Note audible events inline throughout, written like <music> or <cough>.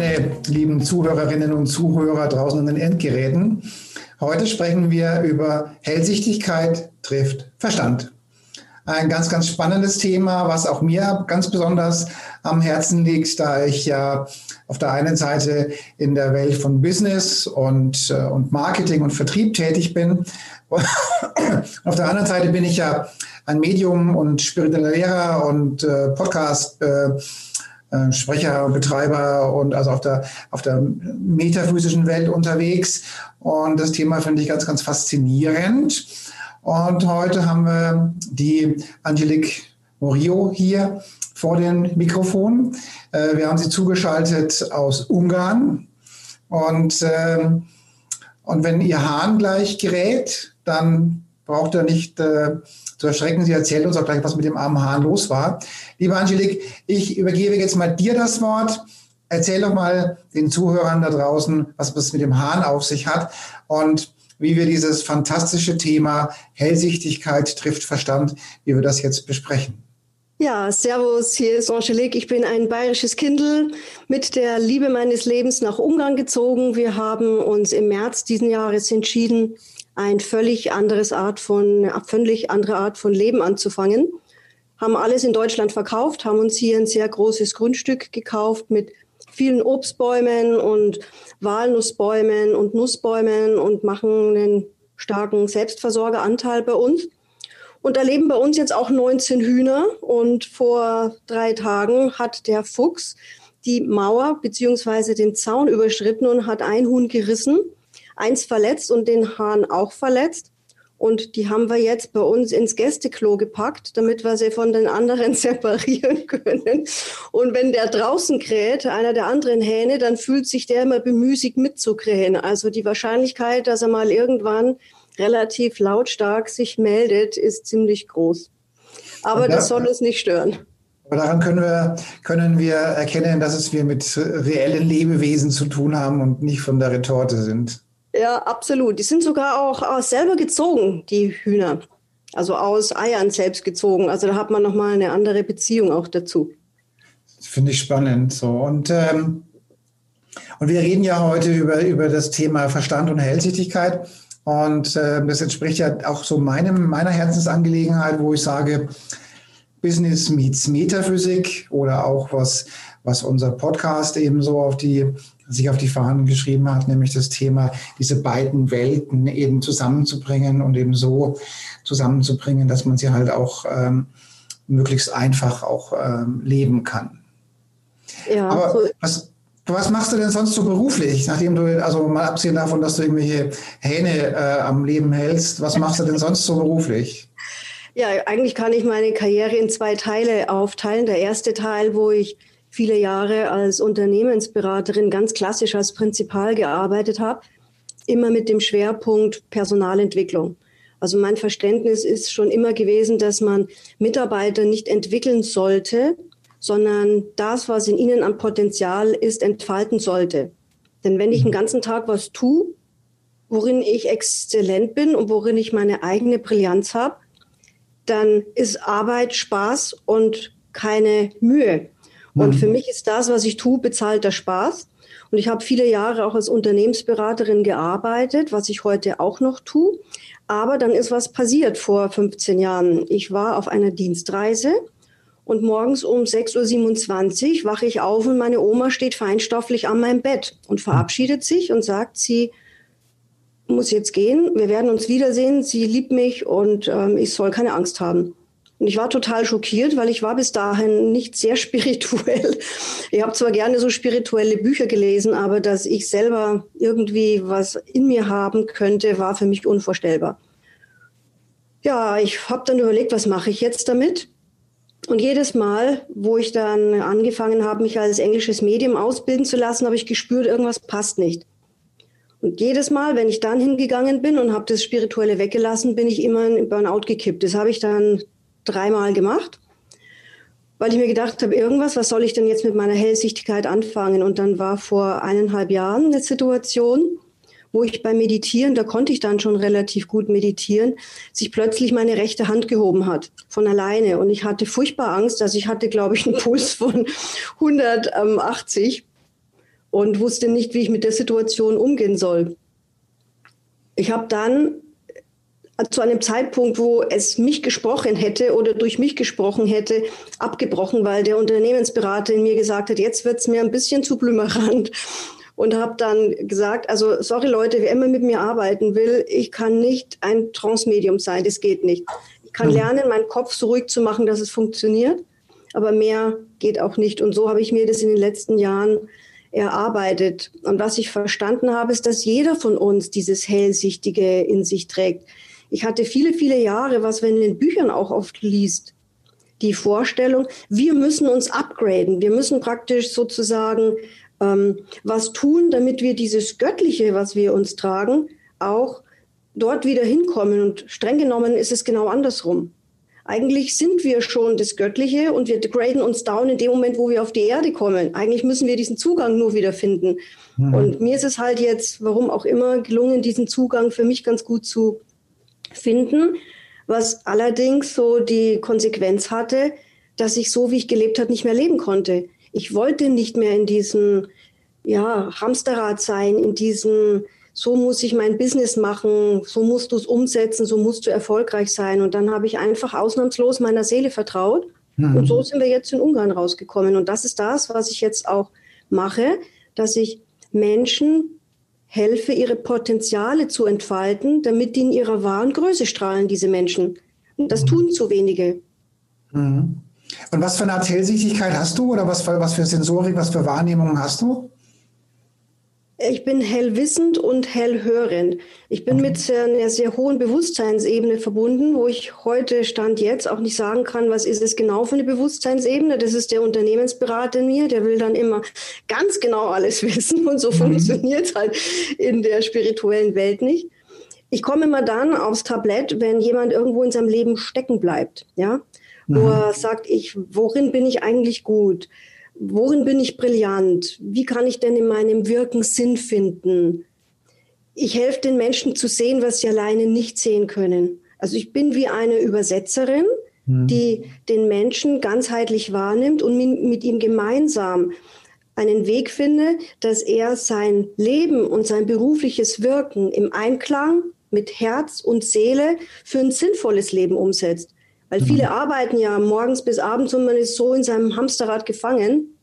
Meine lieben Zuhörerinnen und Zuhörer draußen an den Endgeräten. Heute sprechen wir über Hellsichtigkeit trifft Verstand. Ein ganz, ganz spannendes Thema, was auch mir ganz besonders am Herzen liegt, da ich ja auf der einen Seite in der Welt von Business und, äh, und Marketing und Vertrieb tätig bin. <coughs> auf der anderen Seite bin ich ja ein Medium und spiritueller Lehrer und äh, Podcast. Äh, äh, Sprecher, Betreiber und also auf der, auf der metaphysischen Welt unterwegs. Und das Thema finde ich ganz, ganz faszinierend. Und heute haben wir die Angelique Morio hier vor dem Mikrofon. Äh, wir haben sie zugeschaltet aus Ungarn. Und, ähm, und wenn ihr Hahn gleich gerät, dann braucht er nicht äh, zu erschrecken. Sie erzählt uns auch gleich, was mit dem armen Hahn los war. Liebe Angelique, ich übergebe jetzt mal dir das Wort. Erzähl doch mal den Zuhörern da draußen, was es mit dem Hahn auf sich hat und wie wir dieses fantastische Thema Hellsichtigkeit trifft Verstand, wie wir das jetzt besprechen. Ja, Servus, hier ist Angelique. Ich bin ein bayerisches Kindel mit der Liebe meines Lebens nach Ungarn gezogen. Wir haben uns im März diesen Jahres entschieden, ein völlig anderes Art von, völlig andere Art von Leben anzufangen. Haben alles in Deutschland verkauft, haben uns hier ein sehr großes Grundstück gekauft mit vielen Obstbäumen und Walnussbäumen und Nussbäumen und machen einen starken Selbstversorgeranteil bei uns. Und da leben bei uns jetzt auch 19 Hühner. Und vor drei Tagen hat der Fuchs die Mauer beziehungsweise den Zaun überschritten und hat ein Huhn gerissen eins verletzt und den Hahn auch verletzt. Und die haben wir jetzt bei uns ins Gästeklo gepackt, damit wir sie von den anderen <laughs> separieren können. Und wenn der draußen kräht, einer der anderen Hähne, dann fühlt sich der immer bemüßigt mitzukrähen. Also die Wahrscheinlichkeit, dass er mal irgendwann relativ lautstark sich meldet, ist ziemlich groß. Aber das soll uns nicht stören. Aber daran können wir, können wir erkennen, dass es wir mit reellen Lebewesen zu tun haben und nicht von der Retorte sind. Ja, absolut. Die sind sogar auch selber gezogen, die Hühner. Also aus Eiern selbst gezogen. Also da hat man nochmal eine andere Beziehung auch dazu. Finde ich spannend. So. Und, ähm, und wir reden ja heute über, über das Thema Verstand und Hellsichtigkeit. Und äh, das entspricht ja auch so meinem, meiner Herzensangelegenheit, wo ich sage, Business meets Metaphysik oder auch was, was unser Podcast eben so auf die sich auf die Fahnen geschrieben hat, nämlich das Thema, diese beiden Welten eben zusammenzubringen und eben so zusammenzubringen, dass man sie halt auch ähm, möglichst einfach auch ähm, leben kann. Ja, Aber so was, was machst du denn sonst so beruflich, nachdem du, also mal abgesehen davon, dass du irgendwelche Hähne äh, am Leben hältst, was machst du denn sonst so beruflich? Ja, eigentlich kann ich meine Karriere in zwei Teile aufteilen. Der erste Teil, wo ich viele Jahre als Unternehmensberaterin ganz klassisch als Prinzipal gearbeitet habe, immer mit dem Schwerpunkt Personalentwicklung. Also mein Verständnis ist schon immer gewesen, dass man Mitarbeiter nicht entwickeln sollte, sondern das, was in ihnen an Potenzial ist, entfalten sollte. Denn wenn ich den ganzen Tag was tue, worin ich exzellent bin und worin ich meine eigene Brillanz habe, dann ist Arbeit Spaß und keine Mühe. Und für mhm. mich ist das, was ich tue, bezahlter Spaß. Und ich habe viele Jahre auch als Unternehmensberaterin gearbeitet, was ich heute auch noch tue. Aber dann ist was passiert vor 15 Jahren. Ich war auf einer Dienstreise und morgens um 6.27 Uhr wache ich auf und meine Oma steht feinstofflich an meinem Bett und verabschiedet sich und sagt, sie muss jetzt gehen, wir werden uns wiedersehen, sie liebt mich und ähm, ich soll keine Angst haben. Und ich war total schockiert, weil ich war bis dahin nicht sehr <laughs> spirituell. Ich habe zwar gerne so spirituelle Bücher gelesen, aber dass ich selber irgendwie was in mir haben könnte, war für mich unvorstellbar. Ja, ich habe dann überlegt, was mache ich jetzt damit? Und jedes Mal, wo ich dann angefangen habe, mich als englisches Medium ausbilden zu lassen, habe ich gespürt, irgendwas passt nicht. Und jedes Mal, wenn ich dann hingegangen bin und habe das Spirituelle weggelassen, bin ich immer in Burnout gekippt. Das habe ich dann dreimal gemacht, weil ich mir gedacht habe, irgendwas, was soll ich denn jetzt mit meiner Hellsichtigkeit anfangen? Und dann war vor eineinhalb Jahren eine Situation, wo ich beim Meditieren, da konnte ich dann schon relativ gut meditieren, sich plötzlich meine rechte Hand gehoben hat von alleine. Und ich hatte furchtbar Angst. Also ich hatte, glaube ich, einen Puls von 180 und wusste nicht, wie ich mit der Situation umgehen soll. Ich habe dann zu einem Zeitpunkt, wo es mich gesprochen hätte oder durch mich gesprochen hätte, abgebrochen, weil der Unternehmensberater in mir gesagt hat, jetzt wird es mir ein bisschen zu blümerant und habe dann gesagt, also sorry Leute, wer immer mit mir arbeiten will, ich kann nicht ein Transmedium sein, das geht nicht. Ich kann mhm. lernen, meinen Kopf so ruhig zu machen, dass es funktioniert, aber mehr geht auch nicht. Und so habe ich mir das in den letzten Jahren erarbeitet. Und was ich verstanden habe, ist, dass jeder von uns dieses Hellsichtige in sich trägt. Ich hatte viele, viele Jahre, was man in den Büchern auch oft liest, die Vorstellung, wir müssen uns upgraden. Wir müssen praktisch sozusagen ähm, was tun, damit wir dieses Göttliche, was wir uns tragen, auch dort wieder hinkommen. Und streng genommen ist es genau andersrum. Eigentlich sind wir schon das Göttliche und wir graden uns down in dem Moment, wo wir auf die Erde kommen. Eigentlich müssen wir diesen Zugang nur wieder finden. Mhm. Und mir ist es halt jetzt, warum auch immer, gelungen, diesen Zugang für mich ganz gut zu finden, was allerdings so die Konsequenz hatte, dass ich so, wie ich gelebt habe, nicht mehr leben konnte ich wollte nicht mehr in diesem ja, Hamsterrad sein, in diesem, so muss ich mein Business machen, so musst du es umsetzen, so musst du erfolgreich sein. Und dann habe ich einfach ausnahmslos meiner Seele vertraut. Mhm. Und so sind wir jetzt in Ungarn rausgekommen. Und das ist das, was ich jetzt auch mache, dass ich Menschen helfe, ihre Potenziale zu entfalten, damit die in ihrer wahren Größe strahlen, diese Menschen. Und das mhm. tun zu wenige. Mhm. Und was für eine Erzählsichtigkeit hast du oder was für, was für Sensorik, was für Wahrnehmungen hast du? Ich bin hellwissend und hellhörend. Ich bin mit einer sehr hohen Bewusstseinsebene verbunden, wo ich heute Stand jetzt auch nicht sagen kann, was ist es genau für eine Bewusstseinsebene. Das ist der Unternehmensberater in mir, der will dann immer ganz genau alles <laughs> wissen und so mhm. funktioniert es halt in der spirituellen Welt nicht. Ich komme immer dann aufs Tablett, wenn jemand irgendwo in seinem Leben stecken bleibt. Ja, wo mhm. er sagt, ich, worin bin ich eigentlich gut? Worin bin ich brillant? Wie kann ich denn in meinem Wirken Sinn finden? Ich helfe den Menschen zu sehen, was sie alleine nicht sehen können. Also ich bin wie eine Übersetzerin, mhm. die den Menschen ganzheitlich wahrnimmt und mit ihm gemeinsam einen Weg finde, dass er sein Leben und sein berufliches Wirken im Einklang mit Herz und Seele für ein sinnvolles Leben umsetzt. Weil viele mhm. arbeiten ja morgens bis abends und man ist so in seinem Hamsterrad gefangen,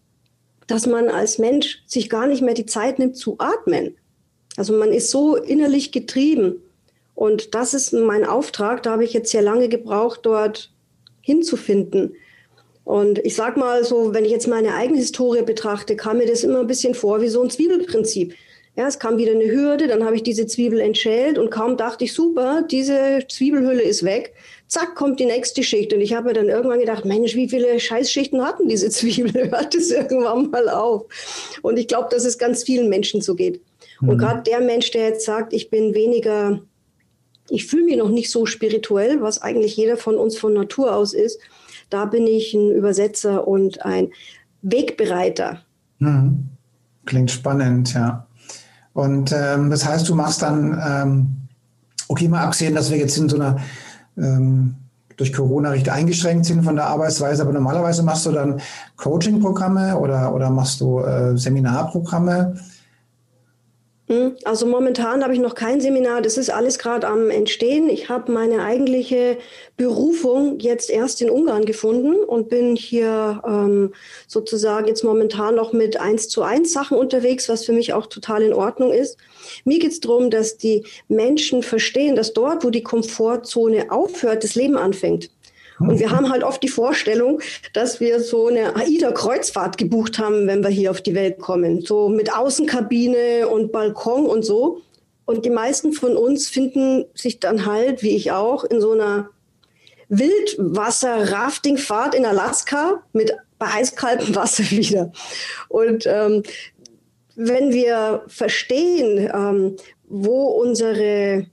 dass man als Mensch sich gar nicht mehr die Zeit nimmt zu atmen. Also man ist so innerlich getrieben. Und das ist mein Auftrag. Da habe ich jetzt sehr lange gebraucht, dort hinzufinden. Und ich sage mal so, wenn ich jetzt meine eigene Historie betrachte, kam mir das immer ein bisschen vor wie so ein Zwiebelprinzip. Ja, es kam wieder eine Hürde, dann habe ich diese Zwiebel entschält und kaum dachte ich, super, diese Zwiebelhülle ist weg zack, kommt die nächste Schicht. Und ich habe mir dann irgendwann gedacht, Mensch, wie viele Scheißschichten hatten diese Zwiebel? <laughs> Hört es irgendwann mal auf? Und ich glaube, dass es ganz vielen Menschen so geht. Mhm. Und gerade der Mensch, der jetzt sagt, ich bin weniger, ich fühle mich noch nicht so spirituell, was eigentlich jeder von uns von Natur aus ist, da bin ich ein Übersetzer und ein Wegbereiter. Mhm. Klingt spannend, ja. Und ähm, das heißt, du machst dann, ähm, okay, mal abgesehen, dass wir jetzt in so einer ähm, durch Corona recht eingeschränkt sind von der Arbeitsweise, aber normalerweise machst du dann Coaching-Programme oder, oder machst du äh, Seminarprogramme. Hm, also momentan habe ich noch kein Seminar, das ist alles gerade am Entstehen. Ich habe meine eigentliche Berufung jetzt erst in Ungarn gefunden und bin hier ähm, sozusagen jetzt momentan noch mit eins zu eins Sachen unterwegs, was für mich auch total in Ordnung ist. Mir geht es darum, dass die Menschen verstehen, dass dort, wo die Komfortzone aufhört, das Leben anfängt. Und wir haben halt oft die Vorstellung, dass wir so eine AIDA-Kreuzfahrt gebucht haben, wenn wir hier auf die Welt kommen. So mit Außenkabine und Balkon und so. Und die meisten von uns finden sich dann halt, wie ich auch, in so einer Wildwasser-Raftingfahrt in Alaska mit bei eiskaltem Wasser <laughs> wieder. Und ähm, wenn wir verstehen, ähm, wo unsere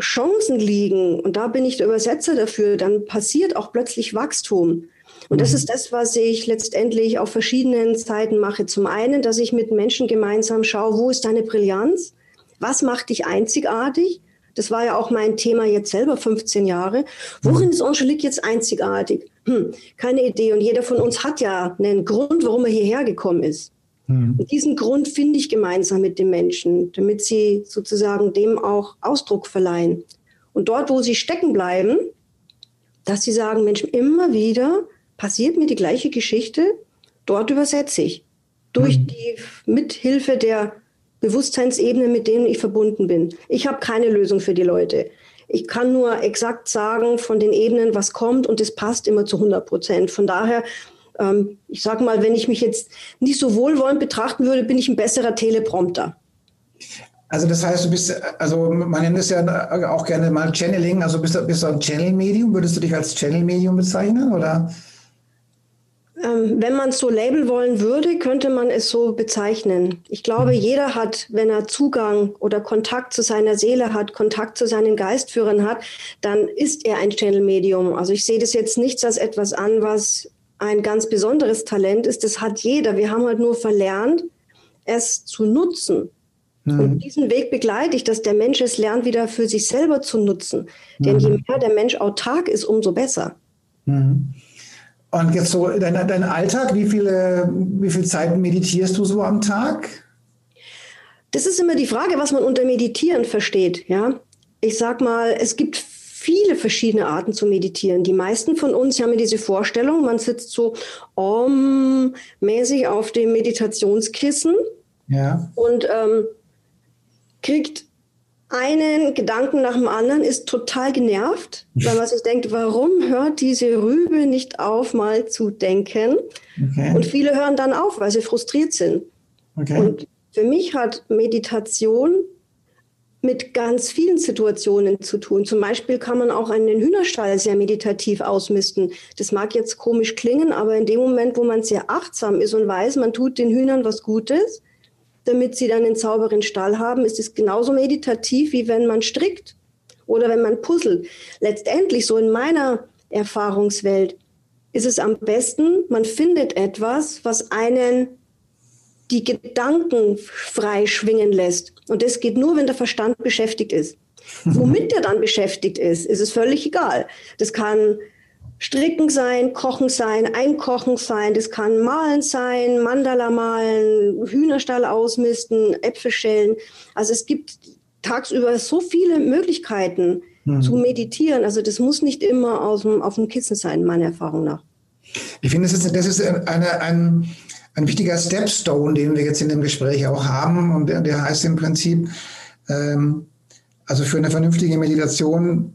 Chancen liegen, und da bin ich der Übersetzer dafür, dann passiert auch plötzlich Wachstum. Und das mhm. ist das, was ich letztendlich auf verschiedenen Zeiten mache. Zum einen, dass ich mit Menschen gemeinsam schaue, wo ist deine Brillanz? Was macht dich einzigartig? Das war ja auch mein Thema jetzt selber 15 Jahre. Worin ist Angelique jetzt einzigartig? Hm, keine Idee. Und jeder von uns hat ja einen Grund, warum er hierher gekommen ist. Hm. Und diesen Grund finde ich gemeinsam mit den Menschen, damit sie sozusagen dem auch Ausdruck verleihen. Und dort, wo sie stecken bleiben, dass sie sagen, Mensch, immer wieder passiert mir die gleiche Geschichte, dort übersetze ich. Durch hm. die Mithilfe der Bewusstseinsebene, mit denen ich verbunden bin. Ich habe keine Lösung für die Leute. Ich kann nur exakt sagen von den Ebenen, was kommt und es passt immer zu 100 Prozent. Von daher, ähm, ich sage mal, wenn ich mich jetzt nicht so wohlwollend betrachten würde, bin ich ein besserer Teleprompter. Also das heißt, du bist, also man nennt es ja auch gerne mal Channeling, also bist du, bist du ein Channel-Medium? Würdest du dich als Channel-Medium bezeichnen oder? Ähm, wenn man es so labeln wollen würde, könnte man es so bezeichnen. Ich glaube, mhm. jeder hat, wenn er Zugang oder Kontakt zu seiner Seele hat, Kontakt zu seinen Geistführern hat, dann ist er ein Channel-Medium. Also ich sehe das jetzt nicht als etwas an, was ein ganz besonderes Talent ist. Das hat jeder. Wir haben halt nur verlernt, es zu nutzen. Mhm. Und diesen Weg begleite ich, dass der Mensch es lernt, wieder für sich selber zu nutzen. Denn je mhm. mehr der Mensch autark ist, umso besser. Mhm. Und jetzt so dein, dein Alltag, wie viele, wie viel Zeit meditierst du so am Tag? Das ist immer die Frage, was man unter Meditieren versteht. Ja, ich sag mal, es gibt viele verschiedene Arten zu meditieren. Die meisten von uns haben ja diese Vorstellung, man sitzt so om-mäßig auf dem Meditationskissen ja. und ähm, kriegt einen Gedanken nach dem anderen, ist total genervt, weil man sich <laughs> denkt, warum hört diese Rübe nicht auf, mal zu denken? Okay. Und viele hören dann auf, weil sie frustriert sind. Okay. Und für mich hat Meditation mit ganz vielen Situationen zu tun. Zum Beispiel kann man auch einen Hühnerstall sehr meditativ ausmisten. Das mag jetzt komisch klingen, aber in dem Moment, wo man sehr achtsam ist und weiß, man tut den Hühnern was Gutes, damit sie dann einen sauberen Stall haben, ist es genauso meditativ, wie wenn man strickt oder wenn man puzzelt. Letztendlich, so in meiner Erfahrungswelt, ist es am besten, man findet etwas, was einen die Gedanken frei schwingen lässt. Und das geht nur, wenn der Verstand beschäftigt ist. <laughs> Womit er dann beschäftigt ist, ist es völlig egal. Das kann Stricken sein, Kochen sein, Einkochen sein, das kann Malen sein, Mandala malen, Hühnerstall ausmisten, Äpfel schälen. Also es gibt tagsüber so viele Möglichkeiten mhm. zu meditieren. Also das muss nicht immer auf dem, auf dem Kissen sein, meiner Erfahrung nach. Ich finde, das ist, das ist eine, ein, ein wichtiger Stepstone, den wir jetzt in dem Gespräch auch haben. Und der, der heißt im Prinzip, ähm, also für eine vernünftige Meditation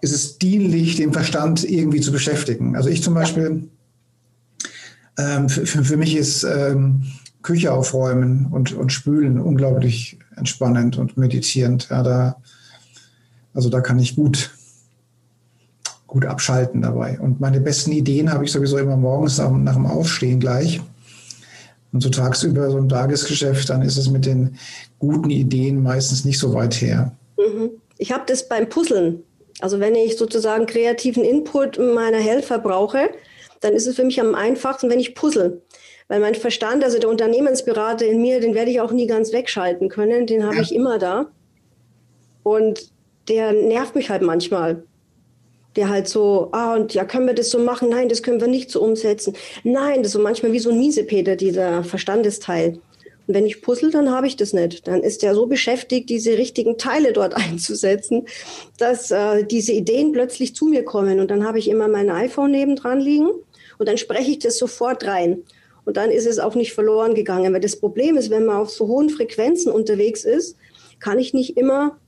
ist es dienlich, den Verstand irgendwie zu beschäftigen. Also ich zum Beispiel, ähm, für, für, mich ist ähm, Küche aufräumen und, und spülen unglaublich entspannend und meditierend. Ja, da, also da kann ich gut, gut abschalten dabei. Und meine besten Ideen habe ich sowieso immer morgens nach, nach dem Aufstehen gleich. Und so tagsüber so ein Tagesgeschäft, dann ist es mit den guten Ideen meistens nicht so weit her. Mhm. Ich habe das beim Puzzeln also wenn ich sozusagen kreativen Input meiner Helfer brauche, dann ist es für mich am einfachsten, wenn ich puzzle. Weil mein Verstand, also der Unternehmensberater in mir, den werde ich auch nie ganz wegschalten können, den habe ja. ich immer da. Und der nervt mich halt manchmal. Der halt so, ah, und ja, können wir das so machen? Nein, das können wir nicht so umsetzen. Nein, das ist so manchmal wie so ein Miesepeter, dieser Verstandesteil. Und wenn ich puzzle, dann habe ich das nicht. Dann ist er so beschäftigt, diese richtigen Teile dort <laughs> einzusetzen, dass äh, diese Ideen plötzlich zu mir kommen. Und dann habe ich immer mein iPhone nebendran liegen und dann spreche ich das sofort rein. Und dann ist es auch nicht verloren gegangen. Weil das Problem ist, wenn man auf so hohen Frequenzen unterwegs ist, kann ich nicht immer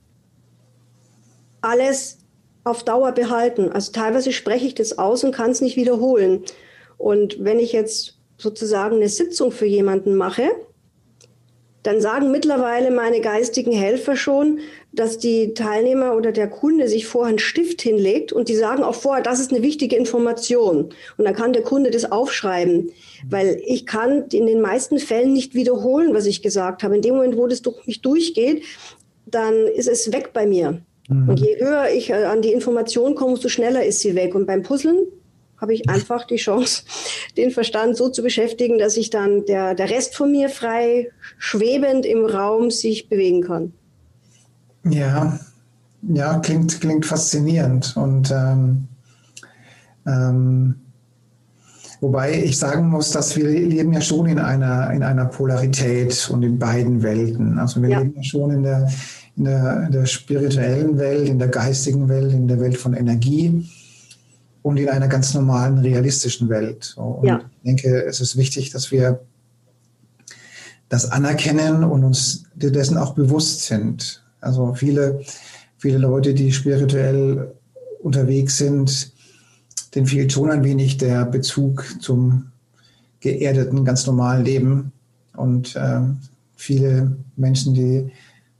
alles auf Dauer behalten. Also teilweise spreche ich das aus und kann es nicht wiederholen. Und wenn ich jetzt sozusagen eine Sitzung für jemanden mache, dann sagen mittlerweile meine geistigen Helfer schon, dass die Teilnehmer oder der Kunde sich vorher einen Stift hinlegt und die sagen auch vorher, das ist eine wichtige Information. Und dann kann der Kunde das aufschreiben, weil ich kann in den meisten Fällen nicht wiederholen, was ich gesagt habe. In dem Moment, wo das durch mich durchgeht, dann ist es weg bei mir. Mhm. Und je höher ich äh, an die Information komme, umso schneller ist sie weg. Und beim Puzzeln habe ich einfach die Chance, <laughs> den Verstand so zu beschäftigen, dass ich dann der, der Rest von mir frei schwebend im Raum sich bewegen kann. Ja, ja, klingt, klingt faszinierend. Und ähm, ähm, wobei ich sagen muss, dass wir leben ja schon in einer, in einer Polarität und in beiden Welten. Also wir ja. leben ja schon in der, in, der, in der spirituellen Welt, in der geistigen Welt, in der Welt von Energie und in einer ganz normalen, realistischen Welt. Und ja. ich denke, es ist wichtig, dass wir das anerkennen und uns dessen auch bewusst sind. Also viele, viele Leute, die spirituell unterwegs sind, denen fehlt schon ein wenig der Bezug zum geerdeten, ganz normalen Leben. Und äh, viele Menschen, die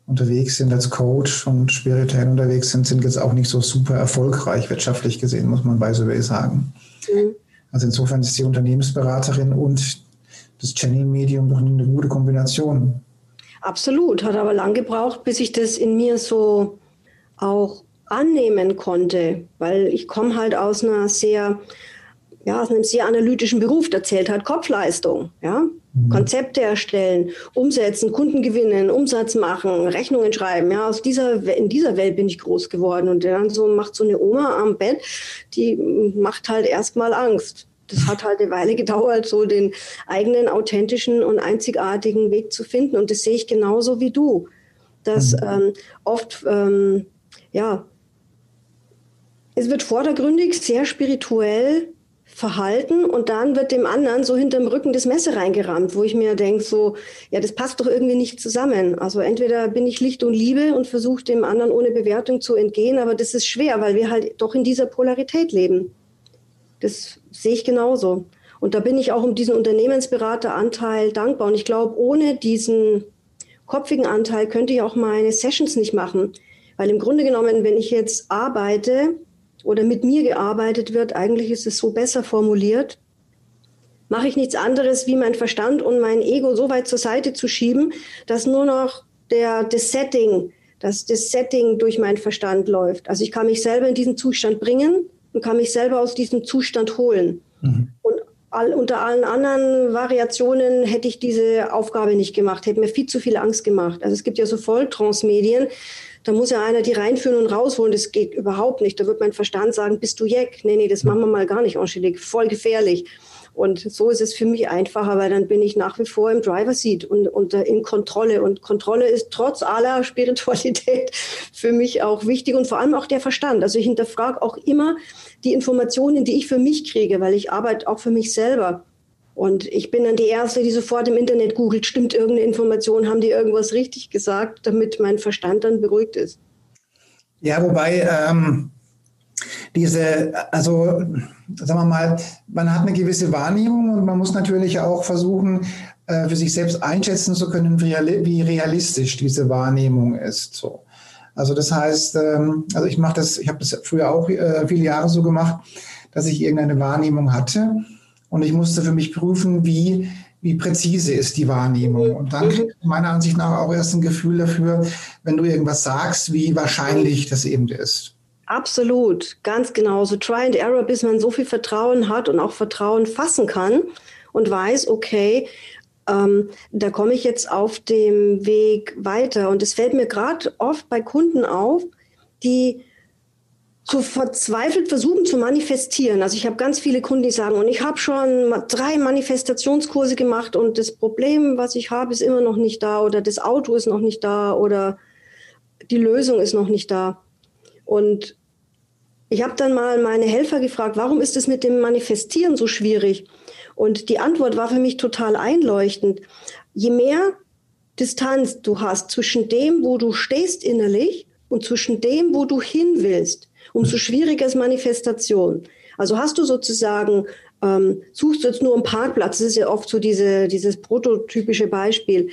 unterwegs sind als Coach und spirituell unterwegs sind, sind jetzt auch nicht so super erfolgreich wirtschaftlich gesehen, muss man bei so sagen. Mhm. Also insofern ist die Unternehmensberaterin und das Channel-Medium doch eine gute Kombination. Absolut, hat aber lang gebraucht, bis ich das in mir so auch annehmen konnte, weil ich komme halt aus einer sehr, ja, aus einem sehr analytischen Beruf, der zählt halt Kopfleistung, ja. Mhm. Konzepte erstellen, umsetzen, Kunden gewinnen, Umsatz machen, Rechnungen schreiben. Ja, aus dieser, in dieser Welt bin ich groß geworden. Und dann so macht so eine Oma am Bett, die macht halt erstmal Angst das hat halt eine Weile gedauert, so den eigenen authentischen und einzigartigen Weg zu finden. Und das sehe ich genauso wie du. Dass mhm. ähm, oft, ähm, ja, es wird vordergründig sehr spirituell verhalten und dann wird dem anderen so hinterm Rücken das Messer reingerammt, wo ich mir denke, so, ja, das passt doch irgendwie nicht zusammen. Also entweder bin ich Licht und Liebe und versuche dem anderen ohne Bewertung zu entgehen, aber das ist schwer, weil wir halt doch in dieser Polarität leben. Das sehe ich genauso. Und da bin ich auch um diesen Unternehmensberateranteil dankbar. Und ich glaube, ohne diesen kopfigen Anteil könnte ich auch meine Sessions nicht machen. Weil im Grunde genommen, wenn ich jetzt arbeite oder mit mir gearbeitet wird, eigentlich ist es so besser formuliert, mache ich nichts anderes, wie mein Verstand und mein Ego so weit zur Seite zu schieben, dass nur noch der, das Setting, dass das Setting durch meinen Verstand läuft. Also ich kann mich selber in diesen Zustand bringen und kann mich selber aus diesem Zustand holen. Mhm. Und all, unter allen anderen Variationen hätte ich diese Aufgabe nicht gemacht, hätte mir viel zu viel Angst gemacht. Also es gibt ja so Volltrance-Medien, da muss ja einer die reinführen und rausholen. Das geht überhaupt nicht. Da wird mein Verstand sagen, bist du Jack? Nee, nee, das machen wir mal gar nicht, Angelique. Voll gefährlich. Und so ist es für mich einfacher, weil dann bin ich nach wie vor im Driver Seat und, und äh, in Kontrolle. Und Kontrolle ist trotz aller Spiritualität <laughs> für mich auch wichtig und vor allem auch der Verstand. Also ich hinterfrage auch immer die Informationen, die ich für mich kriege, weil ich arbeite auch für mich selber. Und ich bin dann die Erste, die sofort im Internet googelt, stimmt irgendeine Information, haben die irgendwas richtig gesagt, damit mein Verstand dann beruhigt ist. Ja, wobei ähm, diese, also sagen wir mal, man hat eine gewisse Wahrnehmung und man muss natürlich auch versuchen, äh, für sich selbst einschätzen zu können, wie realistisch diese Wahrnehmung ist. So. Also das heißt, ähm, also ich mache das, ich habe das früher auch äh, viele Jahre so gemacht, dass ich irgendeine Wahrnehmung hatte und ich musste für mich prüfen, wie wie präzise ist die Wahrnehmung. Und dann kriegt meiner Ansicht nach auch erst ein Gefühl dafür, wenn du irgendwas sagst, wie wahrscheinlich das eben ist. Absolut, ganz genau. So Try and Error, bis man so viel Vertrauen hat und auch Vertrauen fassen kann und weiß, okay, ähm, da komme ich jetzt auf dem Weg weiter. Und es fällt mir gerade oft bei Kunden auf, die so verzweifelt versuchen zu manifestieren. Also ich habe ganz viele Kunden, die sagen, und ich habe schon drei Manifestationskurse gemacht und das Problem, was ich habe, ist immer noch nicht da oder das Auto ist noch nicht da oder die Lösung ist noch nicht da. Und ich habe dann mal meine Helfer gefragt, warum ist es mit dem Manifestieren so schwierig? Und die Antwort war für mich total einleuchtend. Je mehr Distanz du hast zwischen dem, wo du stehst innerlich und zwischen dem, wo du hin willst, umso schwieriger ist Manifestation. Also hast du sozusagen ähm, suchst du jetzt nur einen Parkplatz, das ist ja oft so diese, dieses prototypische Beispiel,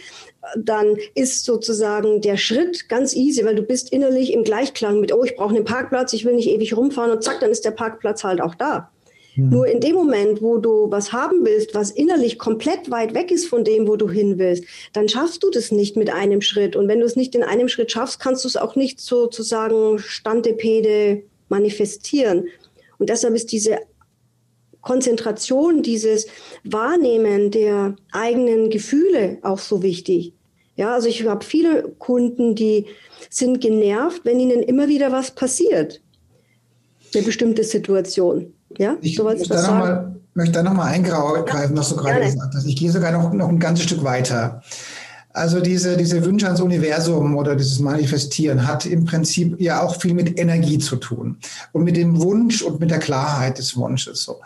dann ist sozusagen der Schritt ganz easy, weil du bist innerlich im Gleichklang mit, oh, ich brauche einen Parkplatz, ich will nicht ewig rumfahren und zack, dann ist der Parkplatz halt auch da. Mhm. Nur in dem Moment, wo du was haben willst, was innerlich komplett weit weg ist von dem, wo du hin willst, dann schaffst du das nicht mit einem Schritt. Und wenn du es nicht in einem Schritt schaffst, kannst du es auch nicht sozusagen Standepede manifestieren. Und deshalb ist diese Konzentration, dieses Wahrnehmen der eigenen Gefühle auch so wichtig. Ja, also ich habe viele Kunden, die sind genervt, wenn ihnen immer wieder was passiert. Eine bestimmte Situation. Ja, ich möchte da, noch mal, möchte da nochmal eingreifen, was du gerade Gerne. gesagt hast. Ich gehe sogar noch, noch ein ganzes Stück weiter. Also diese, diese Wünsche ans Universum oder dieses Manifestieren hat im Prinzip ja auch viel mit Energie zu tun und mit dem Wunsch und mit der Klarheit des Wunsches. So.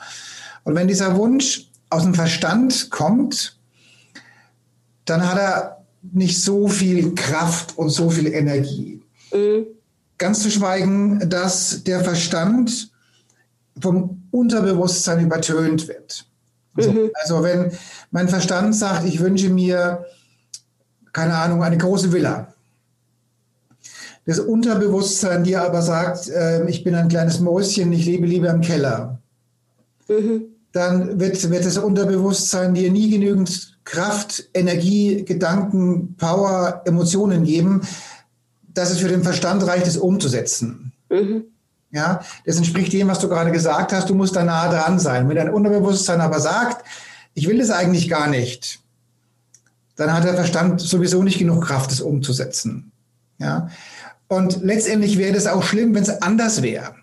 Und wenn dieser Wunsch aus dem Verstand kommt, dann hat er nicht so viel Kraft und so viel Energie. Mhm. Ganz zu schweigen, dass der Verstand vom Unterbewusstsein übertönt wird. Mhm. also wenn mein Verstand sagt, ich wünsche mir keine Ahnung, eine große Villa. Das Unterbewusstsein dir aber sagt, äh, ich bin ein kleines Mäuschen, ich lebe lieber im Keller. Mhm. Dann wird, wird das Unterbewusstsein dir nie genügend Kraft, Energie, Gedanken, Power, Emotionen geben, dass es für den Verstand reicht, es umzusetzen. Mhm. Ja, das entspricht dem, was du gerade gesagt hast. Du musst da nah dran sein. Wenn dein Unterbewusstsein aber sagt, ich will das eigentlich gar nicht, dann hat der Verstand sowieso nicht genug Kraft, es umzusetzen. Ja? Und letztendlich wäre das auch schlimm, wenn es anders wäre.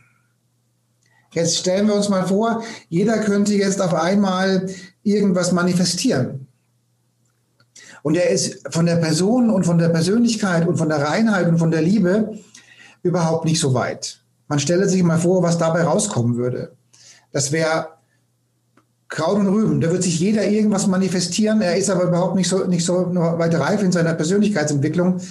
Jetzt stellen wir uns mal vor, jeder könnte jetzt auf einmal irgendwas manifestieren. Und er ist von der Person und von der Persönlichkeit und von der Reinheit und von der Liebe überhaupt nicht so weit. Man stelle sich mal vor, was dabei rauskommen würde. Das wäre Kraut und Rüben. Da wird sich jeder irgendwas manifestieren. Er ist aber überhaupt nicht so, nicht so weit reif in seiner Persönlichkeitsentwicklung.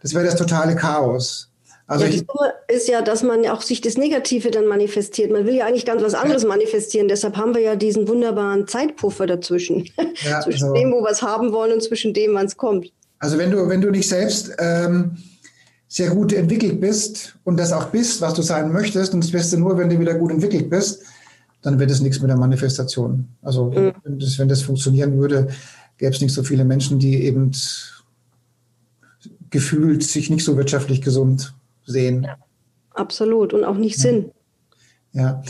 Das wäre das totale Chaos. Also ja, das ist ja, dass man auch sich das Negative dann manifestiert. Man will ja eigentlich ganz was anderes ja. manifestieren. Deshalb haben wir ja diesen wunderbaren Zeitpuffer dazwischen. Ja, <laughs> zwischen also, dem, wo wir es haben wollen und zwischen dem, wann es kommt. Also wenn du, wenn du nicht selbst ähm, sehr gut entwickelt bist und das auch bist, was du sein möchtest, und das wirst du nur, wenn du wieder gut entwickelt bist, dann wird es nichts mit der Manifestation. Also mhm. wenn, das, wenn das funktionieren würde, gäbe es nicht so viele Menschen, die eben gefühlt sich nicht so wirtschaftlich gesund sehen. Ja, absolut und auch nicht ja. Sinn. Ja.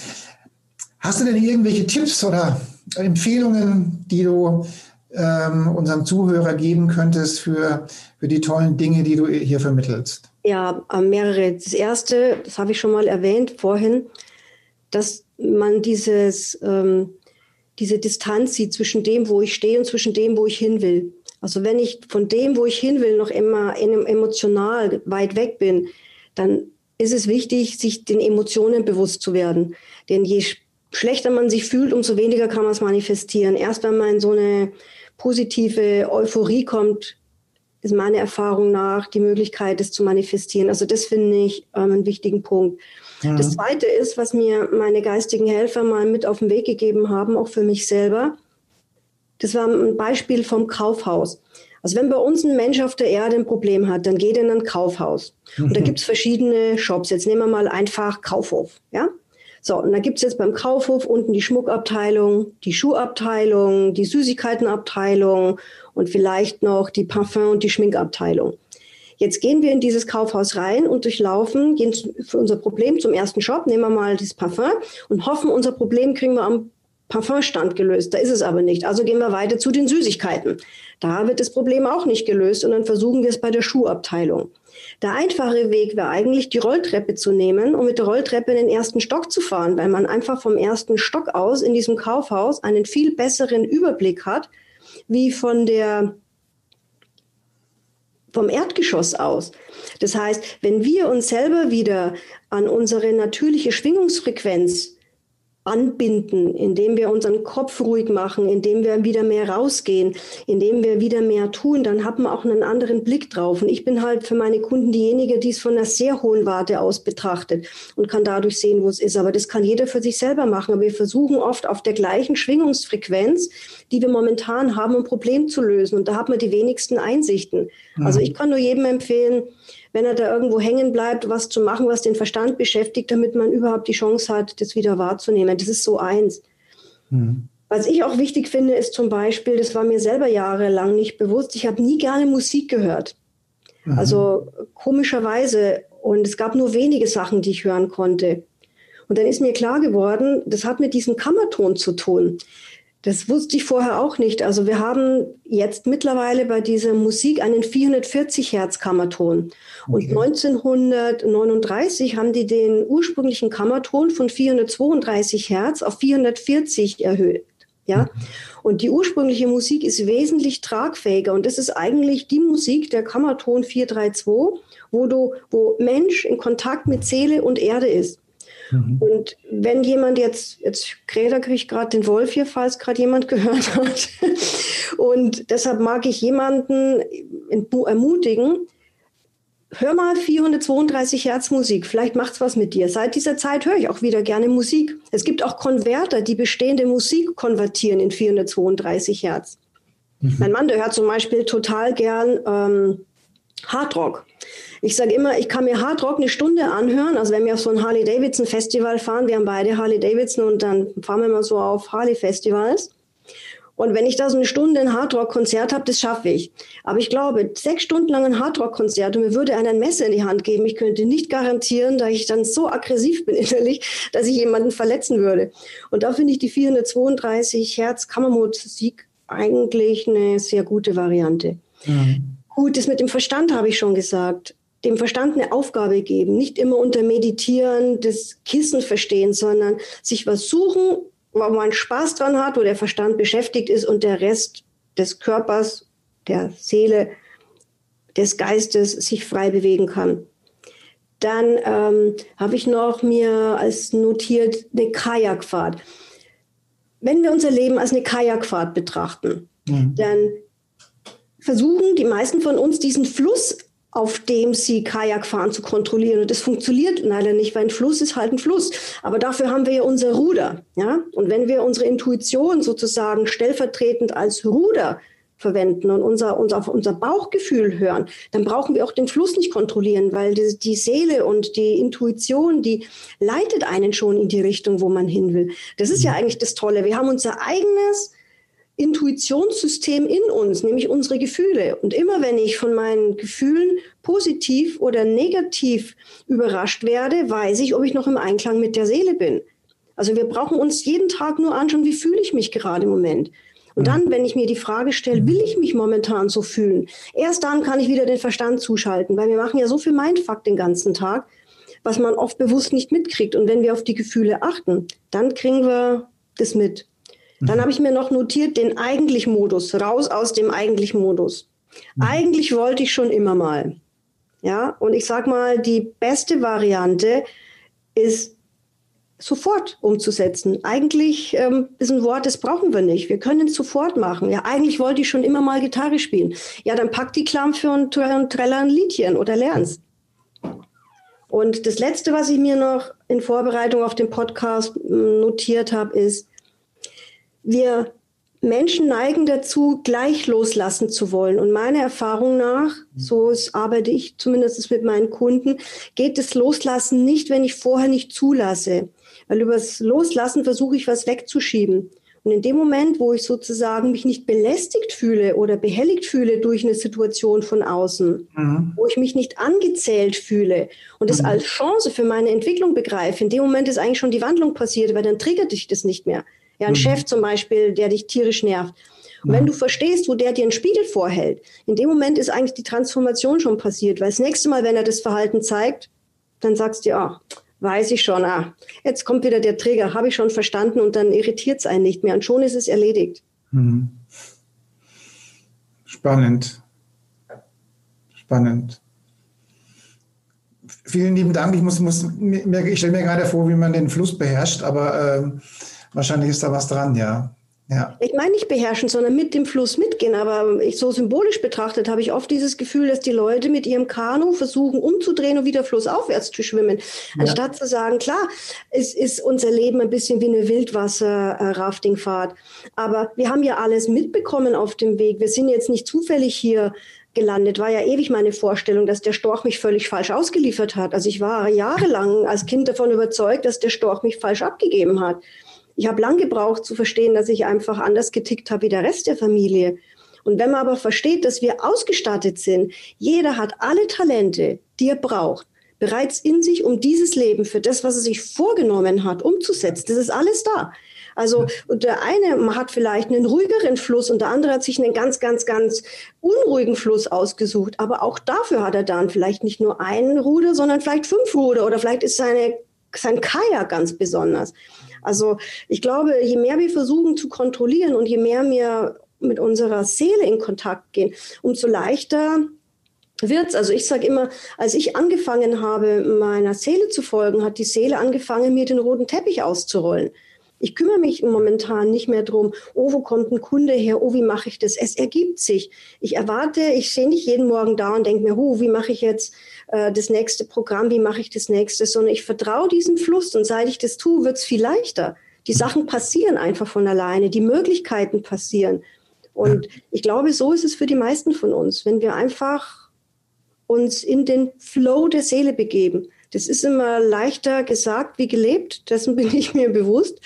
Hast du denn irgendwelche Tipps oder Empfehlungen, die du ähm, unserem Zuhörer geben könntest für, für die tollen Dinge, die du hier vermittelst? Ja, mehrere. Das erste, das habe ich schon mal erwähnt vorhin, dass man dieses, ähm, diese Distanz sieht zwischen dem, wo ich stehe und zwischen dem, wo ich hin will. Also wenn ich von dem, wo ich hin will, noch immer emotional weit weg bin, dann ist es wichtig, sich den Emotionen bewusst zu werden. Denn je schlechter man sich fühlt, umso weniger kann man es manifestieren. Erst wenn man in so eine positive Euphorie kommt, ist meine Erfahrung nach die Möglichkeit, es zu manifestieren. Also das finde ich ähm, einen wichtigen Punkt. Mhm. Das Zweite ist, was mir meine geistigen Helfer mal mit auf den Weg gegeben haben, auch für mich selber. Das war ein Beispiel vom Kaufhaus. Also wenn bei uns ein Mensch auf der Erde ein Problem hat, dann geht er in ein Kaufhaus. Mhm. Und da mhm. gibt es verschiedene Shops. Jetzt nehmen wir mal einfach Kaufhof. Ja? So, und da gibt es jetzt beim Kaufhof unten die Schmuckabteilung, die Schuhabteilung, die Süßigkeitenabteilung und vielleicht noch die Parfum- und die Schminkabteilung. Jetzt gehen wir in dieses Kaufhaus rein und durchlaufen, gehen für unser Problem zum ersten Shop, nehmen wir mal das Parfum und hoffen, unser Problem kriegen wir am Parfumstand gelöst. Da ist es aber nicht. Also gehen wir weiter zu den Süßigkeiten. Da wird das Problem auch nicht gelöst und dann versuchen wir es bei der Schuhabteilung. Der einfache Weg wäre eigentlich, die Rolltreppe zu nehmen und mit der Rolltreppe in den ersten Stock zu fahren, weil man einfach vom ersten Stock aus in diesem Kaufhaus einen viel besseren Überblick hat, wie von der vom Erdgeschoss aus. Das heißt, wenn wir uns selber wieder an unsere natürliche Schwingungsfrequenz anbinden, indem wir unseren Kopf ruhig machen, indem wir wieder mehr rausgehen, indem wir wieder mehr tun, dann haben wir auch einen anderen Blick drauf. Und ich bin halt für meine Kunden diejenige, die es von einer sehr hohen Warte aus betrachtet und kann dadurch sehen, wo es ist. Aber das kann jeder für sich selber machen. Aber wir versuchen oft auf der gleichen Schwingungsfrequenz, die wir momentan haben, ein Problem zu lösen. Und da hat man die wenigsten Einsichten. Mhm. Also ich kann nur jedem empfehlen, wenn er da irgendwo hängen bleibt, was zu machen, was den Verstand beschäftigt, damit man überhaupt die Chance hat, das wieder wahrzunehmen. Das ist so eins. Mhm. Was ich auch wichtig finde, ist zum Beispiel, das war mir selber jahrelang nicht bewusst, ich habe nie gerne Musik gehört. Mhm. Also komischerweise. Und es gab nur wenige Sachen, die ich hören konnte. Und dann ist mir klar geworden, das hat mit diesem Kammerton zu tun. Das wusste ich vorher auch nicht. Also wir haben jetzt mittlerweile bei dieser Musik einen 440 Hertz Kammerton. Und 1939 haben die den ursprünglichen Kammerton von 432 Hertz auf 440 erhöht. Ja. Mhm. Und die ursprüngliche Musik ist wesentlich tragfähiger. Und das ist eigentlich die Musik, der Kammerton 432, wo du, wo Mensch in Kontakt mit Seele und Erde ist. Mhm. Und wenn jemand jetzt, jetzt Gräder kriegt gerade den Wolf hier, falls gerade jemand <laughs> gehört hat. Und deshalb mag ich jemanden ermutigen, hör mal 432 Hertz Musik, vielleicht macht's was mit dir. Seit dieser Zeit höre ich auch wieder gerne Musik. Es gibt auch Konverter, die bestehende Musik konvertieren in 432 Hertz. Mhm. Mein Mann, der hört zum Beispiel total gern ähm, Hardrock. Ich sage immer, ich kann mir Hardrock eine Stunde anhören. Also wenn wir auf so ein Harley Davidson Festival fahren, wir haben beide Harley Davidson und dann fahren wir mal so auf Harley Festivals. Und wenn ich da so eine Stunde ein Hardrock-Konzert habe, das schaffe ich. Aber ich glaube, sechs Stunden lang ein Hardrock-Konzert und mir würde einer ein Messer in die Hand geben, ich könnte nicht garantieren, dass ich dann so aggressiv bin <laughs> innerlich, dass ich jemanden verletzen würde. Und da finde ich die 432 Hertz Kammermusik eigentlich eine sehr gute Variante. Mhm. Gut, das mit dem Verstand habe ich schon gesagt dem Verstand eine Aufgabe geben, nicht immer unter Meditieren das Kissen verstehen, sondern sich was suchen, wo man Spaß dran hat, wo der Verstand beschäftigt ist und der Rest des Körpers, der Seele, des Geistes sich frei bewegen kann. Dann ähm, habe ich noch mir als notiert eine Kajakfahrt. Wenn wir unser Leben als eine Kajakfahrt betrachten, mhm. dann versuchen die meisten von uns diesen Fluss auf dem sie Kajak fahren, zu kontrollieren. Und das funktioniert leider nicht, weil ein Fluss ist halt ein Fluss. Aber dafür haben wir ja unser Ruder. Ja? Und wenn wir unsere Intuition sozusagen stellvertretend als Ruder verwenden und unser, unser, unser Bauchgefühl hören, dann brauchen wir auch den Fluss nicht kontrollieren, weil die, die Seele und die Intuition, die leitet einen schon in die Richtung, wo man hin will. Das ist ja mhm. eigentlich das Tolle. Wir haben unser eigenes Intuitionssystem in uns, nämlich unsere Gefühle. Und immer wenn ich von meinen Gefühlen positiv oder negativ überrascht werde, weiß ich, ob ich noch im Einklang mit der Seele bin. Also wir brauchen uns jeden Tag nur anschauen, wie fühle ich mich gerade im Moment. Und dann, wenn ich mir die Frage stelle, will ich mich momentan so fühlen? Erst dann kann ich wieder den Verstand zuschalten, weil wir machen ja so viel Mindfuck den ganzen Tag, was man oft bewusst nicht mitkriegt. Und wenn wir auf die Gefühle achten, dann kriegen wir das mit. Dann habe ich mir noch notiert den Eigentlich-Modus, raus aus dem Eigentlich-Modus. Mhm. Eigentlich wollte ich schon immer mal. Ja, und ich sag mal, die beste Variante ist sofort umzusetzen. Eigentlich ähm, ist ein Wort, das brauchen wir nicht. Wir können es sofort machen. Ja, eigentlich wollte ich schon immer mal Gitarre spielen. Ja, dann pack die Klampfe und, und treller ein Liedchen oder lern's. Und das Letzte, was ich mir noch in Vorbereitung auf den Podcast hm, notiert habe, ist, wir Menschen neigen dazu, gleich loslassen zu wollen. Und meiner Erfahrung nach, so arbeite ich zumindest mit meinen Kunden, geht das Loslassen nicht, wenn ich vorher nicht zulasse. Weil über das Loslassen versuche ich was wegzuschieben. Und in dem Moment, wo ich sozusagen mich nicht belästigt fühle oder behelligt fühle durch eine Situation von außen, mhm. wo ich mich nicht angezählt fühle und es mhm. als Chance für meine Entwicklung begreife, in dem Moment ist eigentlich schon die Wandlung passiert, weil dann triggert dich das nicht mehr. Ja, ein mhm. Chef zum Beispiel, der dich tierisch nervt. Und mhm. wenn du verstehst, wo der dir einen Spiegel vorhält, in dem Moment ist eigentlich die Transformation schon passiert. Weil das nächste Mal, wenn er das Verhalten zeigt, dann sagst du, ja, weiß ich schon, ah, jetzt kommt wieder der Trigger, habe ich schon verstanden und dann irritiert es einen nicht mehr und schon ist es erledigt. Mhm. Spannend. Spannend. vielen lieben Dank. Ich, muss, muss, ich stelle mir gerade vor, wie man den Fluss beherrscht, aber äh, wahrscheinlich ist da was dran, ja. Ja. Ich meine nicht beherrschen, sondern mit dem Fluss mitgehen. Aber ich, so symbolisch betrachtet habe ich oft dieses Gefühl, dass die Leute mit ihrem Kanu versuchen umzudrehen und wieder flussaufwärts zu schwimmen. Ja. Anstatt zu sagen, klar, es ist unser Leben ein bisschen wie eine Wildwasser-Raftingfahrt. Aber wir haben ja alles mitbekommen auf dem Weg. Wir sind jetzt nicht zufällig hier gelandet. War ja ewig meine Vorstellung, dass der Storch mich völlig falsch ausgeliefert hat. Also ich war jahrelang als Kind davon überzeugt, dass der Storch mich falsch abgegeben hat. Ich habe lang gebraucht zu verstehen, dass ich einfach anders getickt habe wie der Rest der Familie. Und wenn man aber versteht, dass wir ausgestattet sind, jeder hat alle Talente, die er braucht, bereits in sich, um dieses Leben für das, was er sich vorgenommen hat, umzusetzen. Das ist alles da. Also und der eine hat vielleicht einen ruhigeren Fluss und der andere hat sich einen ganz, ganz, ganz unruhigen Fluss ausgesucht. Aber auch dafür hat er dann vielleicht nicht nur einen Ruder, sondern vielleicht fünf Ruder oder vielleicht ist seine, sein Kajak ganz besonders. Also ich glaube, je mehr wir versuchen zu kontrollieren und je mehr wir mit unserer Seele in Kontakt gehen, umso leichter wird's. Also ich sage immer, als ich angefangen habe, meiner Seele zu folgen, hat die Seele angefangen, mir den roten Teppich auszurollen. Ich kümmere mich momentan nicht mehr drum, oh, wo kommt ein Kunde her, oh, wie mache ich das? Es ergibt sich. Ich erwarte, ich stehe nicht jeden Morgen da und denke mir, oh, wie mache ich jetzt äh, das nächste Programm, wie mache ich das nächste, sondern ich vertraue diesem Fluss und seit ich das tue, wird es viel leichter. Die Sachen passieren einfach von alleine, die Möglichkeiten passieren. Und ich glaube, so ist es für die meisten von uns, wenn wir einfach uns in den Flow der Seele begeben. Das ist immer leichter gesagt wie gelebt, dessen bin ich mir bewusst.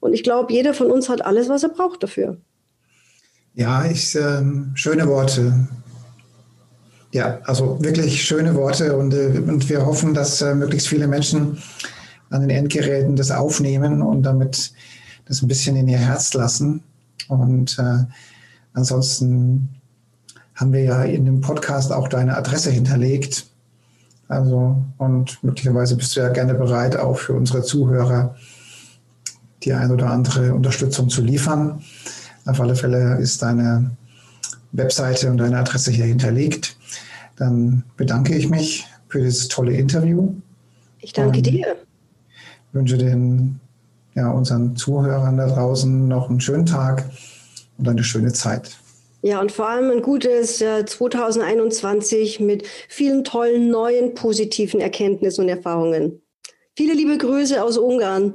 Und ich glaube, jeder von uns hat alles, was er braucht dafür. Ja, ich, äh, schöne Worte. Ja, also wirklich schöne Worte und, äh, und wir hoffen, dass äh, möglichst viele Menschen an den Endgeräten das aufnehmen und damit das ein bisschen in ihr Herz lassen. Und äh, ansonsten haben wir ja in dem Podcast auch deine Adresse hinterlegt. Also, und möglicherweise bist du ja gerne bereit, auch für unsere Zuhörer die ein oder andere Unterstützung zu liefern. Auf alle Fälle ist deine Webseite und deine Adresse hier hinterlegt. Dann bedanke ich mich für dieses tolle Interview. Ich danke dir. Wünsche den, ja, unseren Zuhörern da draußen noch einen schönen Tag und eine schöne Zeit. Ja, und vor allem ein gutes 2021 mit vielen tollen neuen positiven Erkenntnissen und Erfahrungen. Viele liebe Grüße aus Ungarn.